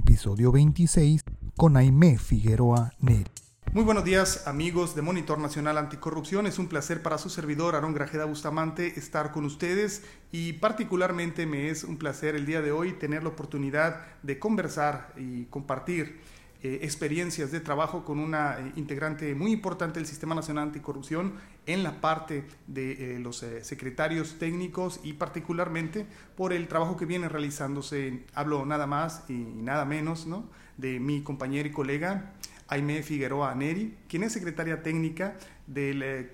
episodio 26, con Aimé Figueroa Neri. Muy buenos días amigos de Monitor Nacional Anticorrupción. Es un placer para su servidor Aarón Grajeda Bustamante estar con ustedes y particularmente me es un placer el día de hoy tener la oportunidad de conversar y compartir eh, experiencias de trabajo con una eh, integrante muy importante del Sistema Nacional Anticorrupción en la parte de eh, los secretarios técnicos y particularmente por el trabajo que viene realizándose, hablo nada más y nada menos, ¿no? de mi compañera y colega Aime Figueroa Neri, quien es secretaria técnica del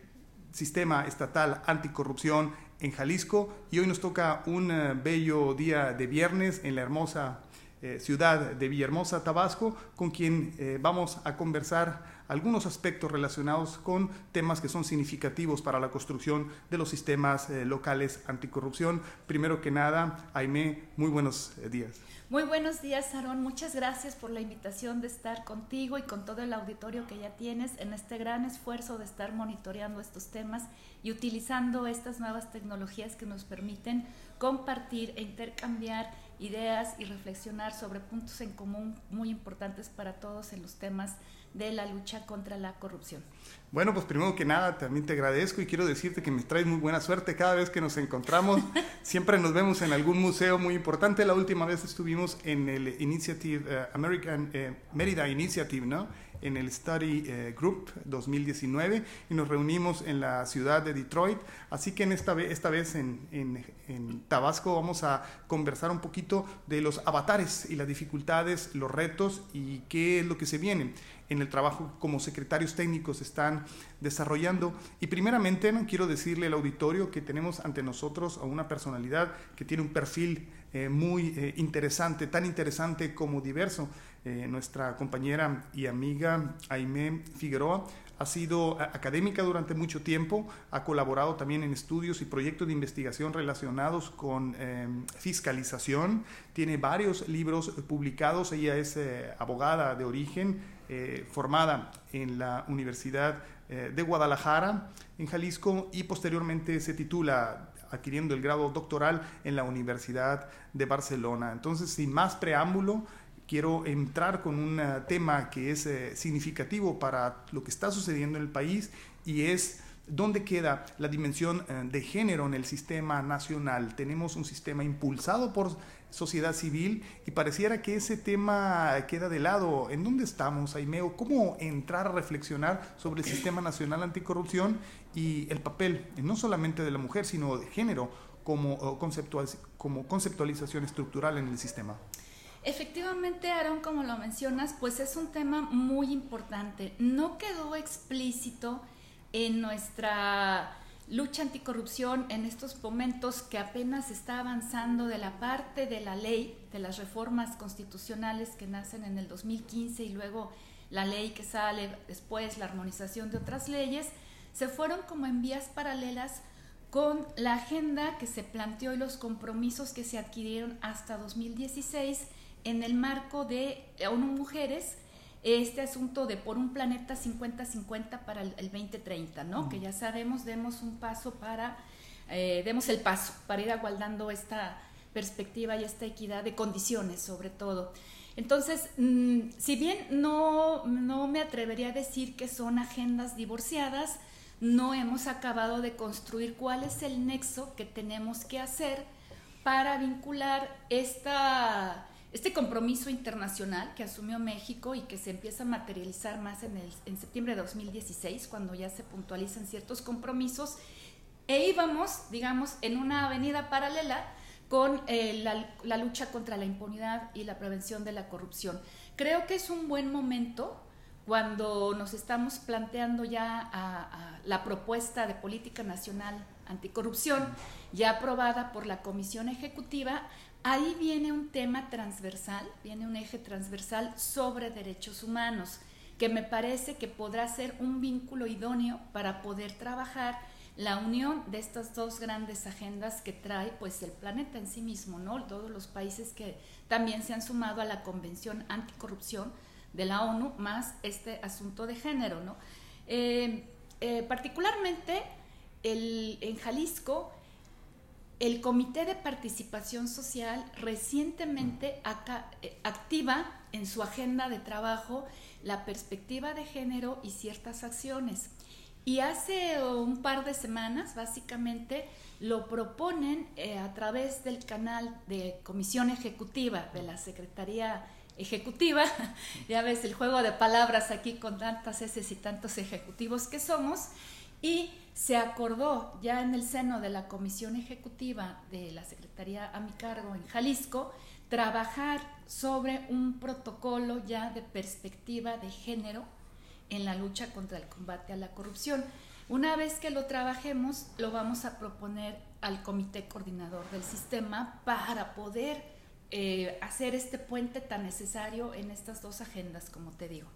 Sistema Estatal Anticorrupción en Jalisco y hoy nos toca un bello día de viernes en la hermosa eh, ciudad de Villahermosa, Tabasco, con quien vamos a conversar algunos aspectos relacionados con temas que son significativos para la construcción de los sistemas locales anticorrupción. Primero que nada, Aime, muy buenos días. Muy buenos días, Aaron. Muchas gracias por la invitación de estar contigo y con todo el auditorio que ya tienes en este gran esfuerzo de estar monitoreando estos temas y utilizando estas nuevas tecnologías que nos permiten compartir e intercambiar ideas y reflexionar sobre puntos en común muy importantes para todos en los temas de la lucha contra la corrupción. Bueno, pues primero que nada también te agradezco y quiero decirte que me traes muy buena suerte cada vez que nos encontramos. Siempre nos vemos en algún museo muy importante. La última vez estuvimos en el Initiative eh, American eh, Merida Initiative, ¿no? en el Study eh, Group 2019 y nos reunimos en la ciudad de Detroit. Así que en esta, vez, esta vez en, en, Tabasco vamos a conversar un poquito de los avatares y las dificultades, los retos y qué es lo que se viene en el trabajo como secretarios técnicos están desarrollando. Y primeramente quiero decirle al auditorio que tenemos ante nosotros a una personalidad que tiene un perfil eh, muy eh, interesante, tan interesante como diverso. Eh, nuestra compañera y amiga Aime Figueroa ha sido académica durante mucho tiempo, ha colaborado también en estudios y proyectos de investigación relacionados con em, fiscalización, tiene varios libros publicados, ella es abogada de origen, formada en la Universidad de Guadalajara, en Jalisco, y posteriormente se titula adquiriendo el grado doctoral en la Universidad de Barcelona. Entonces, sin más preámbulo, quiero entrar con un eh, tema que es eh, significativo para lo que está sucediendo en el país y es dónde queda la dimensión eh, de género en el sistema nacional. Tenemos un sistema impulsado por sociedad civil y pareciera que ese tema queda de lado. ¿En dónde estamos, Aimeo? ¿Cómo entrar a reflexionar sobre el sistema nacional anticorrupción y el papel no solamente de la mujer, sino de género como, como conceptualización estructural en el sistema? Efectivamente, Aaron, como lo mencionas, pues es un tema muy importante. No quedó explícito en nuestra lucha anticorrupción en estos momentos que apenas está avanzando de la parte de la ley, de las reformas constitucionales que nacen en el 2015 y luego la ley que sale después, la armonización de otras leyes, se fueron como en vías paralelas con la agenda que se planteó y los compromisos que se adquirieron hasta 2016 en el marco de ONU Mujeres este asunto de por un planeta 50-50 para el, 2030, ¿no? Que ya sabemos, demos un paso para, eh, demos el paso para ir aguardando esta perspectiva y esta equidad de condiciones sobre todo. Entonces, mm, si bien no, no me atrevería a decir que son agendas divorciadas, no hemos acabado de construir cuál es el nexo que tenemos que hacer para vincular esta este compromiso internacional que asumió México y que se empieza a materializar más en, el, en septiembre de 2016, cuando ya se puntualizan ciertos compromisos, e íbamos, digamos, en una avenida paralela con eh, la, lucha contra la impunidad y la prevención de la corrupción. Creo que es un buen momento cuando nos estamos planteando ya la propuesta de política nacional anticorrupción, ya aprobada por la Comisión Ejecutiva, Ahí viene un tema transversal, viene un eje transversal sobre derechos humanos, que me parece que podrá ser un vínculo idóneo para poder trabajar la unión de estas dos grandes agendas que trae pues el planeta en sí mismo, ¿no? Todos los países que también se han sumado a la Convención Anticorrupción de la ONU, más este asunto de género, ¿no? Eh, eh, particularmente el, en Jalisco el Comité de Participación Social recientemente eh, activa en su agenda de trabajo la perspectiva de género y ciertas acciones. Y hace un par de semanas, básicamente, lo proponen eh, a través del canal de Comisión Ejecutiva de la Secretaría Ejecutiva. ya ves el juego de palabras aquí con tantas S y tantos ejecutivos que somos. Y se acordó ya en el seno de la Comisión Ejecutiva de la Secretaría a mi cargo en Jalisco trabajar sobre un protocolo ya de perspectiva de género en la lucha contra el combate a la corrupción. Una vez que lo trabajemos, lo vamos a proponer al comité coordinador del sistema para poder eh, hacer este puente tan necesario en estas dos agendas, como te digo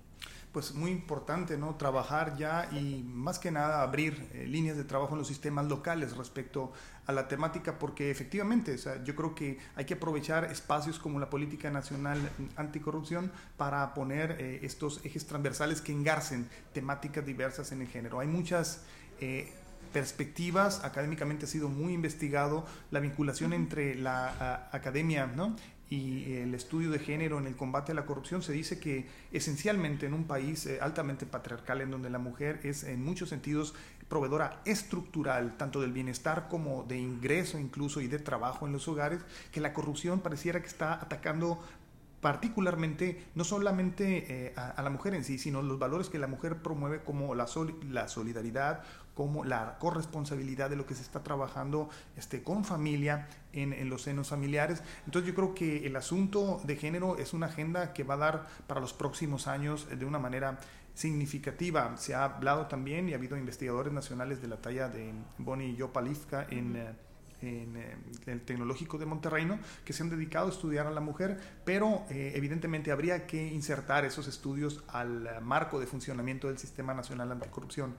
pues muy importante, ¿no? Trabajar ya y más que nada abrir eh, líneas de trabajo en los sistemas locales respecto a la temática, porque efectivamente, o sea, yo creo que hay que aprovechar espacios como la política nacional anticorrupción para poner eh, estos ejes transversales que engarcen temáticas diversas en el género. Hay muchas eh, perspectivas, académicamente ha sido muy investigado la vinculación entre la academia ¿no? Y el estudio de género en el combate a la corrupción, se dice que esencialmente en un país eh, altamente patriarcal en donde la mujer es en muchos sentidos proveedora estructural, tanto del bienestar como de ingreso incluso y de trabajo en los hogares, que la corrupción pareciera que está atacando particularmente no solamente eh, a, la mujer en sí, sino los valores que la mujer promueve como la, la solidaridad, como la corresponsabilidad de lo que se está trabajando este, con familia en, en, los senos familiares. Entonces yo creo que el asunto de género es una agenda que va a dar para los próximos años de una manera significativa. Se ha hablado también y ha habido investigadores nacionales de la talla de Bonnie Yopalivka en... Eh, en eh, el Tecnológico de Monterrey, que se han dedicado a estudiar a la mujer, pero eh, evidentemente habría que insertar esos estudios al marco de funcionamiento del Sistema Nacional Anticorrupción.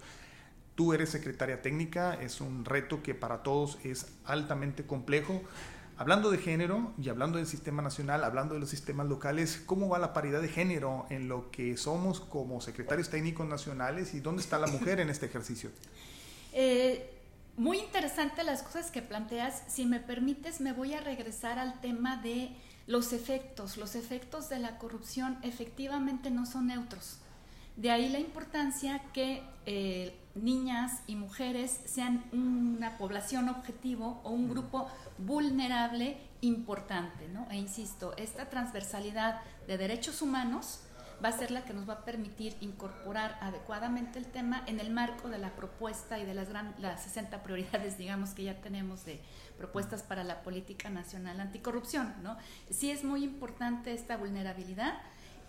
Tú eres secretaria técnica, es un reto que para todos es altamente complejo. Hablando de género y hablando del sistema nacional, hablando de los sistemas locales, ¿cómo va la paridad de género en lo que somos como secretarios técnicos nacionales y dónde está la mujer en este ejercicio? Eh, muy interesante las cosas que planteas. Si me permites, me voy a regresar al tema de los efectos. Los efectos de la corrupción efectivamente no son neutros. De ahí la importancia que eh, niñas y mujeres sean una población objetivo o un grupo vulnerable importante. ¿no? E insisto, esta transversalidad de derechos humanos va a ser la que nos va a permitir incorporar adecuadamente el tema en el marco de la propuesta y de las, gran, las 60 prioridades, digamos, que ya tenemos de propuestas para la política nacional anticorrupción. ¿no? Sí es muy importante esta vulnerabilidad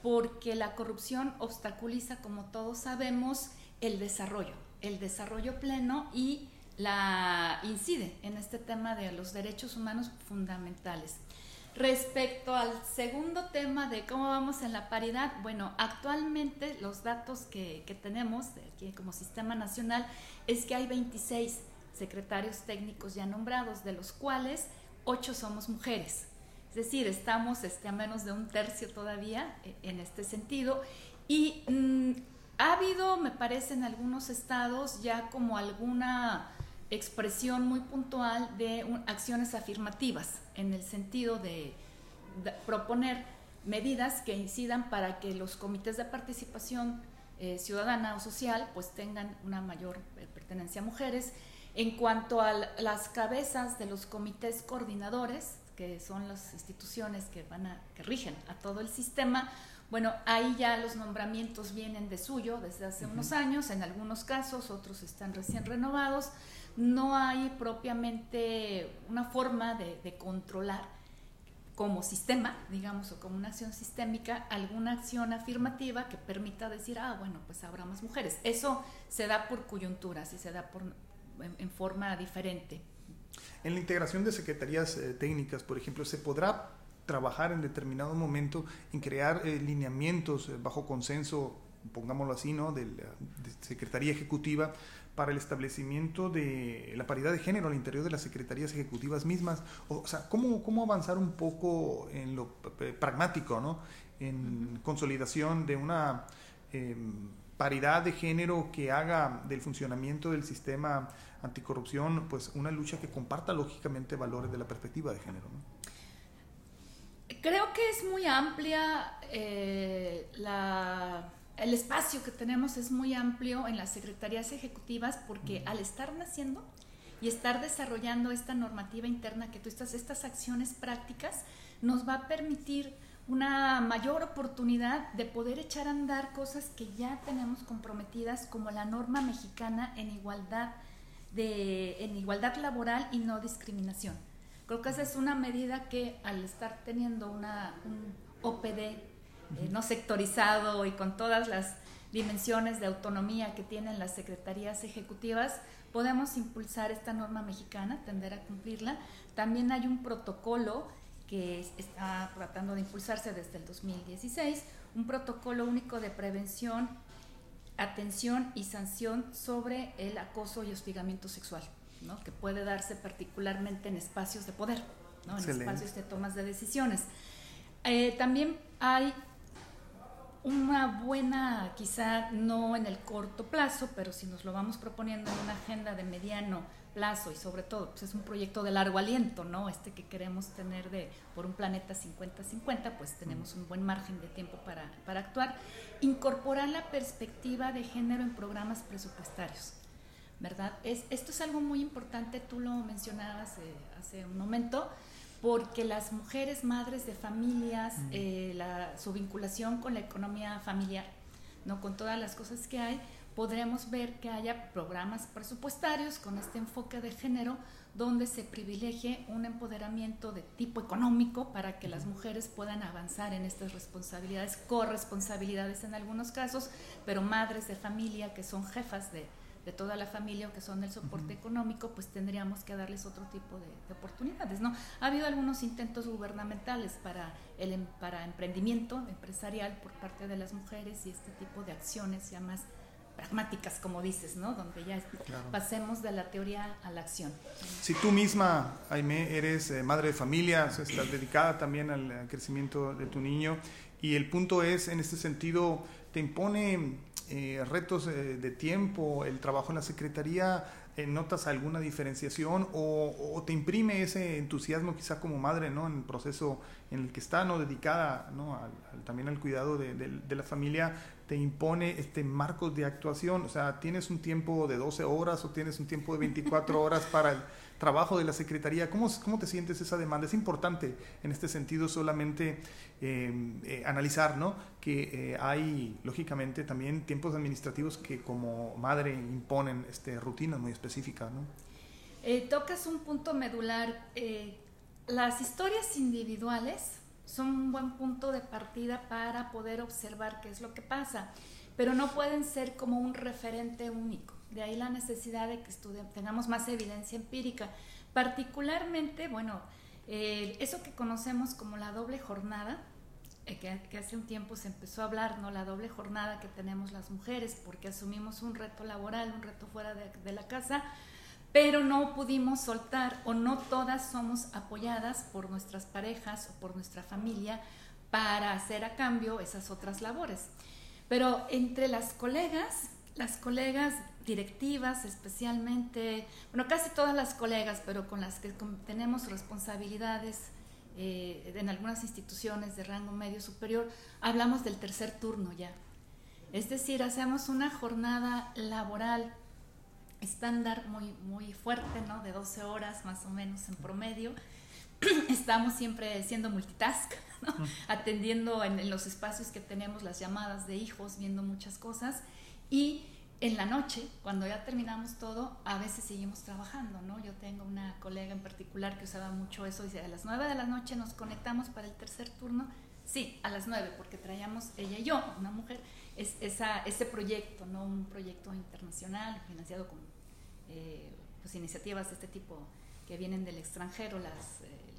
porque la corrupción obstaculiza, como todos sabemos, el desarrollo, el desarrollo pleno y la incide en este tema de los derechos humanos fundamentales. Respecto al segundo tema de cómo vamos en la paridad, bueno, actualmente los datos que, tenemos aquí como sistema nacional es que hay 26 secretarios técnicos ya nombrados, de los cuales 8 somos mujeres. Es decir, estamos este, a menos de un tercio todavía eh, en este sentido. Y mm, ha habido, me parece, en algunos estados ya como alguna expresión muy puntual de acciones afirmativas en el sentido de, proponer medidas que incidan para que los comités de participación eh, ciudadana o social pues tengan una mayor eh, pertenencia a mujeres. En cuanto a las cabezas de los comités coordinadores, que son las instituciones que van a, que rigen a todo el sistema, bueno, ahí ya los nombramientos vienen de suyo desde hace unos años, en algunos casos, otros están recién renovados no hay propiamente una forma de, controlar como sistema, digamos, o como una acción sistémica, alguna acción afirmativa que permita decir, ah, bueno, pues habrá más mujeres. Eso se da por coyunturas y se da en, forma diferente. En la integración de secretarías eh, técnicas, por ejemplo, ¿se podrá trabajar en determinado momento en crear eh, lineamientos eh, bajo consenso, pongámoslo así, ¿no? de la Secretaría Ejecutiva para el establecimiento de la paridad de género al interior de las secretarías ejecutivas mismas. O, sea, ¿cómo, ¿cómo, avanzar un poco en lo pragmático, ¿no? en consolidación de una em, paridad de género que haga del funcionamiento del sistema anticorrupción pues una lucha que comparta lógicamente valores de la perspectiva de género. Creo que es muy amplia eh, el espacio que tenemos es muy amplio en las secretarías ejecutivas porque al estar naciendo y estar desarrollando esta normativa interna que tú estás, estas acciones prácticas, nos va a permitir una mayor oportunidad de poder echar a andar cosas que ya tenemos comprometidas como la norma mexicana en igualdad de en igualdad laboral y no discriminación. Creo que esa es una medida que al estar teniendo una, un OPD eh, no sectorizado y con todas las dimensiones de autonomía que tienen las secretarías ejecutivas, podemos impulsar esta norma mexicana, tender a cumplirla. También hay un protocolo que está tratando de impulsarse desde el 2016, un protocolo único de prevención, atención y sanción sobre el acoso y hostigamiento sexual, ¿no? que puede darse particularmente en espacios de poder, ¿no? en espacios de tomas de decisiones. Eh, también hay una buena, quizá no en el corto plazo, pero si nos lo vamos proponiendo en una agenda de mediano plazo y sobre todo pues es un proyecto de largo aliento, ¿no? Este que queremos tener de por un planeta 50-50, pues tenemos un buen margen de tiempo para, para, actuar. Incorporar la perspectiva de género en programas presupuestarios, ¿verdad? Es, esto es algo muy importante, tú lo mencionabas eh, hace un momento, porque las mujeres madres de familias, eh, la, su vinculación con la economía familiar, ¿no? Con todas las cosas que hay, podremos ver que haya programas presupuestarios con este enfoque de género donde se privilegie un empoderamiento de tipo económico para que las mujeres puedan avanzar en estas responsabilidades, corresponsabilidades en algunos casos, pero madres de familia que son jefas de, de toda la familia o que son el soporte económico, pues tendríamos que darles otro tipo de, de, oportunidades, ¿no? Ha habido algunos intentos gubernamentales para el em, para emprendimiento empresarial por parte de las mujeres y este tipo de acciones ya más pragmáticas, como dices, ¿no? Donde ya pasemos de la teoría a la acción. Si tú misma, Aime, eres eh, madre de familia, estás dedicada también al, crecimiento de tu niño, y el punto es, en este sentido, te impone eh, retos eh, de tiempo, el trabajo en la secretaría, ¿notas alguna diferenciación o, te imprime ese entusiasmo quizá como madre, ¿no? En el proceso en el que está, ¿no? Dedicada, ¿no? también al cuidado de la familia, te impone este marcos de actuación, o sea, tienes un tiempo de 12 horas o tienes un tiempo de 24 horas para el trabajo de la Secretaría. ¿Cómo, cómo te sientes esa demanda? Es importante en este sentido solamente em, eh, analizar ¿no? que eh, hay, lógicamente, también tiempos administrativos que como madre imponen este, rutinas muy específicas. ¿no? Eh, tocas un punto medular. las historias individuales son un buen punto de partida para poder observar qué es lo que pasa, pero no pueden ser como un referente único. De ahí la necesidad de que tengamos más evidencia empírica. Particularmente, bueno, eh, eso que conocemos como la doble jornada, eh, que, hace un tiempo se empezó a hablar, ¿no? La doble jornada que tenemos las mujeres, porque asumimos un reto laboral, un reto fuera de la casa, pero no pudimos soltar o no todas somos apoyadas por nuestras parejas o por nuestra familia para hacer a cambio esas otras labores. Pero entre las colegas, las colegas directivas especialmente, bueno, casi todas las colegas, pero con las que tenemos responsabilidades eh, en algunas instituciones de rango medio superior, hablamos del tercer turno ya. Es decir, hacemos una jornada laboral estándar muy, muy fuerte, ¿no? De 12 horas más o menos en promedio. Estamos siempre siendo multitask, ¿no? atendiendo en, los espacios que tenemos las llamadas de hijos, viendo muchas cosas. Y en la noche, cuando ya terminamos todo, a veces seguimos trabajando, ¿no? Yo tengo una colega en particular que usaba mucho eso, dice, a las 9 de la noche nos conectamos para el tercer turno. Sí, a las 9, porque traíamos ella y yo, una mujer, es, esa, ese proyecto, ¿no? Un proyecto internacional financiado con eh, pues, iniciativas de este tipo que vienen del extranjero, eh,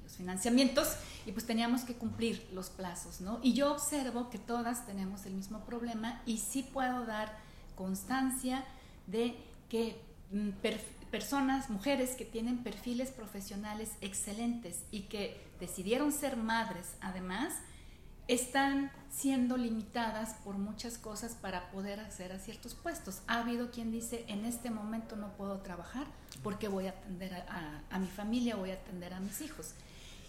los financiamientos, y pues teníamos que cumplir los plazos, ¿no? Y yo observo que todas tenemos el mismo problema y sí puedo dar constancia de que mm, personas, mujeres que tienen perfiles profesionales excelentes y que decidieron ser madres, además, están siendo limitadas por muchas cosas para poder acceder a ciertos puestos. Ha habido quien dice, en este momento no puedo trabajar porque voy a atender a, mi familia, voy a atender a mis hijos.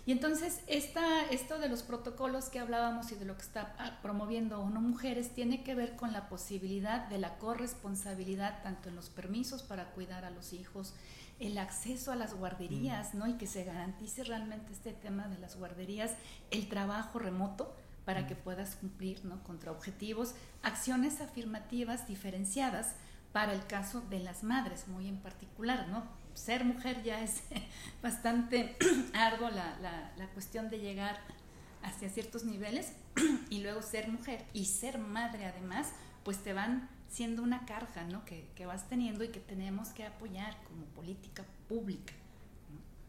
Y entonces esta, esto de los protocolos que hablábamos y de lo que está ah, promoviendo ONU Mujeres tiene que ver con la posibilidad de la corresponsabilidad tanto en los permisos para cuidar a los hijos, el acceso a las guarderías, ¿no? Y que se garantice realmente este tema de las guarderías, el trabajo remoto, para que puedas cumplir ¿no? contra objetivos, acciones afirmativas diferenciadas para el caso de las madres, muy en particular, ¿no? Ser mujer ya es bastante arduo la, la, cuestión de llegar hacia ciertos niveles y luego ser mujer y ser madre además, pues te van siendo una carga, ¿no? Que, que vas teniendo y que tenemos que apoyar como política pública.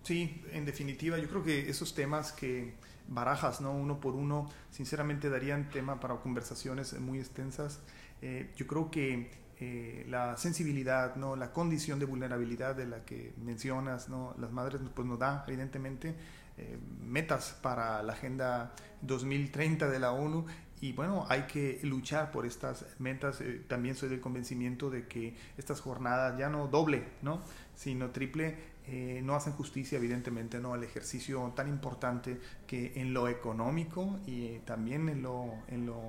Sí, en definitiva, yo creo que esos temas que barajas, ¿no? Uno por uno, sinceramente darían tema para conversaciones muy extensas. Eh, yo creo que eh, la sensibilidad, ¿no? La condición de vulnerabilidad de la que mencionas, ¿no? Las madres pues nos da evidentemente eh, metas para la Agenda 2030 de la ONU y bueno, hay que luchar por estas metas. también soy del convencimiento de que estas jornadas ya no doble, ¿no? sino triple eh, no hacen justicia evidentemente no al ejercicio tan importante que en lo económico y también en lo, en lo,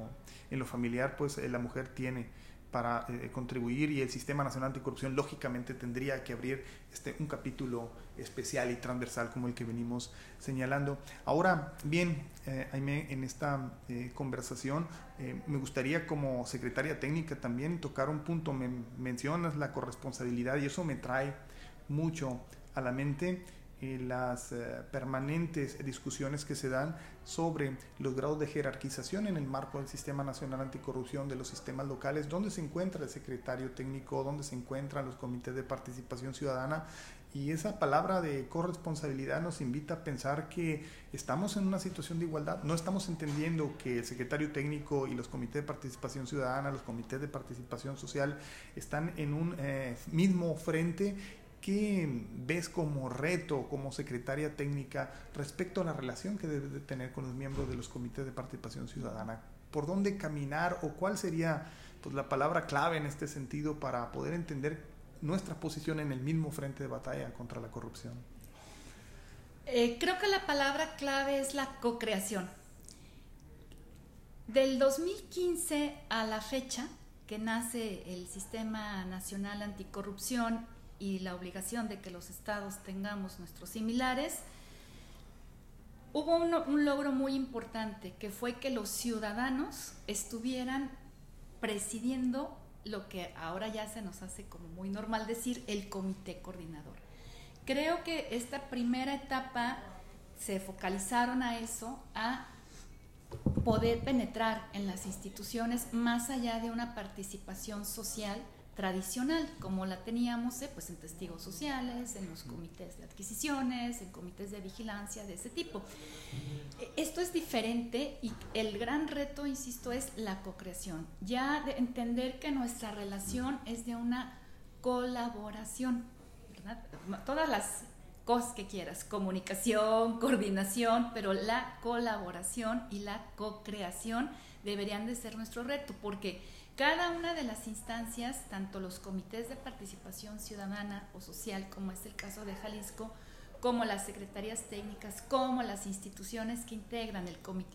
en lo familiar pues eh, la mujer tiene para eh, contribuir y el Sistema Nacional Anticorrupción lógicamente tendría que abrir este, un capítulo especial y transversal como el que venimos señalando. Ahora bien, Aime, en esta conversación me gustaría como secretaria técnica también tocar un punto, me mencionas la corresponsabilidad y eso me trae mucho a la mente eh, las eh, permanentes discusiones que se dan sobre los grados de jerarquización en el marco del Sistema Nacional Anticorrupción de los sistemas locales, dónde se encuentra el secretario técnico, dónde se encuentran los comités de participación ciudadana. Y esa palabra de corresponsabilidad nos invita a pensar que estamos en una situación de igualdad. No estamos entendiendo que el secretario técnico y los comités de participación ciudadana, los comités de participación social, están en un eh, mismo frente ¿Qué ves como reto, como secretaria técnica, respecto a la relación que debe de tener con los miembros de los comités de participación ciudadana? ¿Por dónde caminar o cuál sería pues, la palabra clave en este sentido para poder entender nuestra posición en el mismo frente de batalla contra la corrupción? Eh, creo que la palabra clave es la co-creación. Del 2015 a la fecha que nace el Sistema Nacional Anticorrupción y la obligación de que los estados tengamos nuestros similares, hubo un, logro muy importante, que fue que los ciudadanos estuvieran presidiendo lo que ahora ya se nos hace como muy normal decir el comité coordinador. Creo que esta primera etapa se focalizaron a eso, a poder penetrar en las instituciones más allá de una participación social tradicional, como la teníamos eh, pues en testigos sociales, en los comités de adquisiciones, en comités de vigilancia de ese tipo. Esto es diferente y el gran reto, insisto, es la co-creación. Ya de entender que nuestra relación es de una colaboración. Todas las cosas que quieras, comunicación, coordinación, pero la colaboración y la co-creación deberían de ser nuestro reto, porque cada una de las instancias, tanto los comités de participación ciudadana o social, como es el caso de Jalisco, como las secretarías técnicas, como las instituciones que integran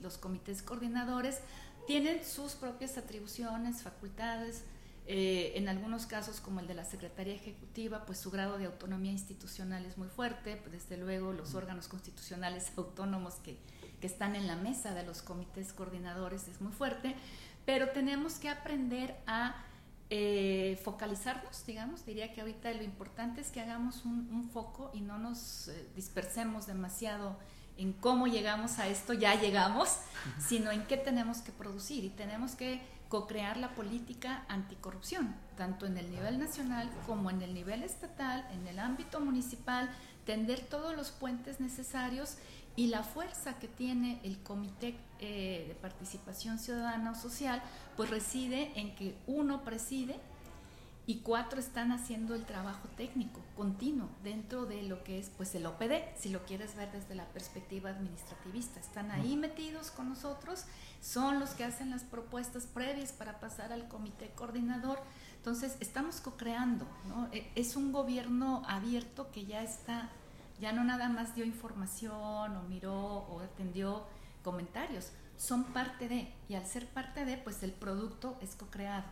los comités coordinadores, tienen sus propias atribuciones, facultades, eh, en algunos casos, como el de la Secretaría Ejecutiva, pues su grado de autonomía institucional es muy fuerte, desde luego los órganos constitucionales autónomos que, que están en la mesa de los comités coordinadores es muy fuerte, pero tenemos que aprender a eh, focalizarnos, digamos, diría que ahorita lo importante es que hagamos un, foco y no nos eh, dispersemos demasiado en cómo llegamos a esto, ya llegamos, sino en qué tenemos que producir. Y tenemos que co-crear la política anticorrupción, tanto en el nivel nacional como en el nivel estatal, en el ámbito municipal, tender todos los puentes necesarios y la fuerza que tiene el Comité eh, de Participación Ciudadana o Social, pues reside en que uno preside y cuatro están haciendo el trabajo técnico continuo dentro de lo que es pues el OPD, si lo quieres ver desde la perspectiva administrativista. Están ahí metidos con nosotros, son los que hacen las propuestas previas para pasar al comité coordinador. Entonces, estamos co-creando, ¿no? E, es un gobierno abierto que ya está, ya no nada más dio información o miró o atendió comentarios, son parte de, y al ser parte de, pues el producto es co-creado.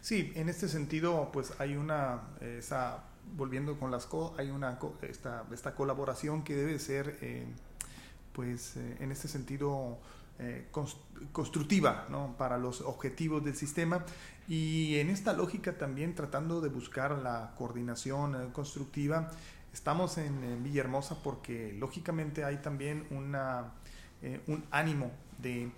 Sí, en este sentido, pues hay una, esa, volviendo con las co, hay una, esta, esta colaboración que debe ser, eh, pues eh, en este sentido, eh, constructiva ¿no? para los objetivos del sistema y en esta lógica también tratando de buscar la coordinación constructiva. Estamos en, Villahermosa porque lógicamente hay también una, un ánimo de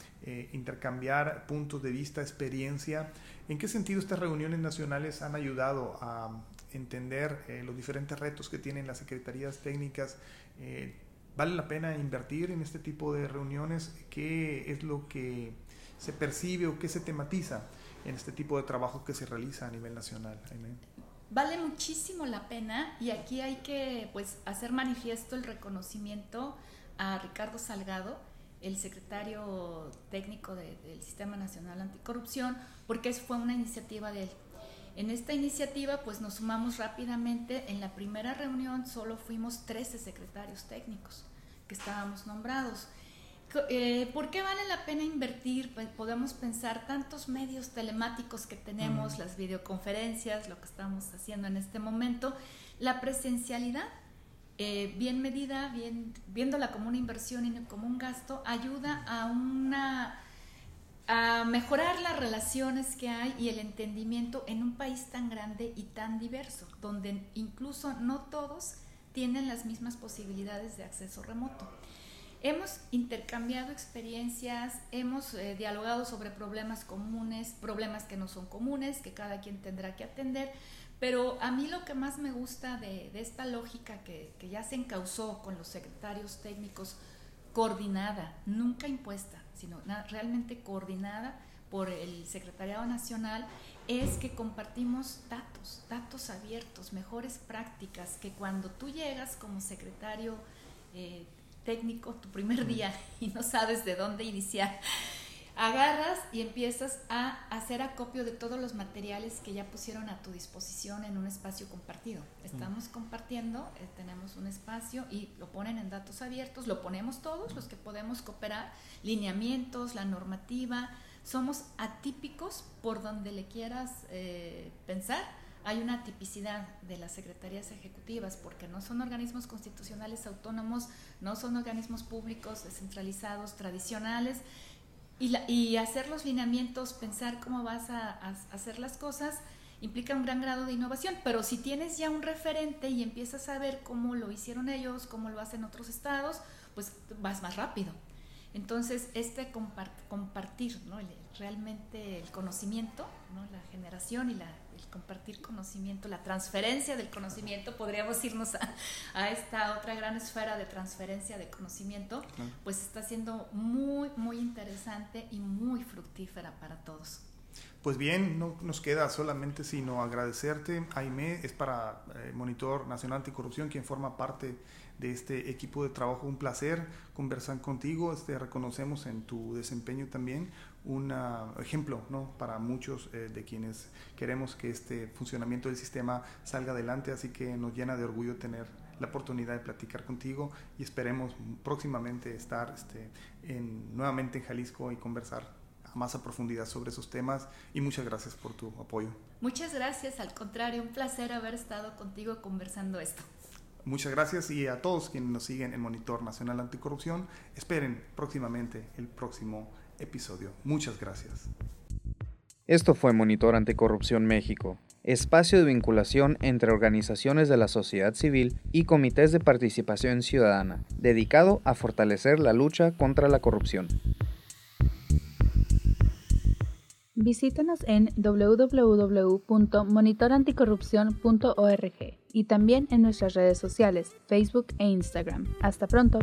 intercambiar puntos de vista, experiencia ¿En qué sentido estas reuniones nacionales han ayudado a entender eh, los diferentes retos que tienen las secretarías técnicas? Eh, ¿Vale la pena invertir en este tipo de reuniones? ¿Qué es lo que se percibe o qué se tematiza en este tipo de trabajo que se realiza a nivel nacional? Vale muchísimo la pena y aquí hay que pues, hacer manifiesto el reconocimiento a Ricardo Salgado, el secretario técnico del Sistema Nacional Anticorrupción, porque fue una iniciativa de él. En esta iniciativa, pues nos sumamos rápidamente. En la primera reunión solo fuimos 13 secretarios técnicos que estábamos nombrados. Eh, ¿Por qué vale la pena invertir? Pues podemos pensar tantos medios telemáticos que tenemos, las videoconferencias, lo que estamos haciendo en este momento, la presencialidad eh, bien medida, bien, viéndola como una inversión y como un gasto, ayuda a una a mejorar las relaciones que hay y el entendimiento en un país tan grande y tan diverso, donde incluso no todos tienen las mismas posibilidades de acceso remoto. Hemos intercambiado experiencias, hemos eh, dialogado sobre problemas comunes, problemas que no son comunes, que cada quien tendrá que atender, pero a mí lo que más me gusta de, esta lógica que, ya se encausó con los secretarios técnicos, coordinada, nunca impuesta, sino realmente coordinada por el Secretariado Nacional, es que compartimos datos, datos abiertos, mejores prácticas, que cuando tú llegas como secretario eh, técnico tu primer día y no sabes de dónde iniciar, agarras y empiezas a hacer acopio de todos los materiales que ya pusieron a tu disposición en un espacio compartido. Estamos compartiendo, eh, tenemos un espacio y lo ponen en datos abiertos, lo ponemos todos los que podemos cooperar, lineamientos, la normativa, somos atípicos por donde le quieras eh, pensar. Hay una tipicidad de las secretarías ejecutivas porque no son organismos constitucionales autónomos, no son organismos públicos descentralizados tradicionales y, hacer los lineamientos, pensar cómo vas a, hacer las cosas, implica un gran grado de innovación, pero si tienes ya un referente y empiezas a ver cómo lo hicieron ellos, cómo lo hacen otros estados, pues vas más rápido. Entonces, este compartir, ¿no? realmente el conocimiento, ¿no? la generación y la compartir conocimiento, la transferencia del conocimiento, podríamos irnos a, esta otra gran esfera de transferencia de conocimiento, pues está siendo muy, muy interesante y muy fructífera para todos. Pues bien, no nos queda solamente sino agradecerte. Aime es para eh, Monitor Nacional Anticorrupción, quien forma parte de este equipo de trabajo. Un placer conversar contigo. Este, reconocemos en tu desempeño también un ejemplo ¿no? para muchos eh, de quienes queremos que este funcionamiento del sistema salga adelante, así que nos llena de orgullo tener la oportunidad de platicar contigo y esperemos próximamente estar este, en, nuevamente en Jalisco y conversar más a profundidad sobre esos temas y muchas gracias por tu apoyo. Muchas gracias, al contrario, un placer haber estado contigo conversando esto. Muchas gracias y a todos quienes nos siguen en Monitor Nacional Anticorrupción, esperen próximamente el próximo episodio. Muchas gracias. Esto fue Monitor Anticorrupción México, espacio de vinculación entre organizaciones de la sociedad civil y comités de participación ciudadana, dedicado a fortalecer la lucha contra la corrupción. Visítanos en www.monitoranticorrupción.org y también en nuestras redes sociales, Facebook e Instagram. Hasta pronto.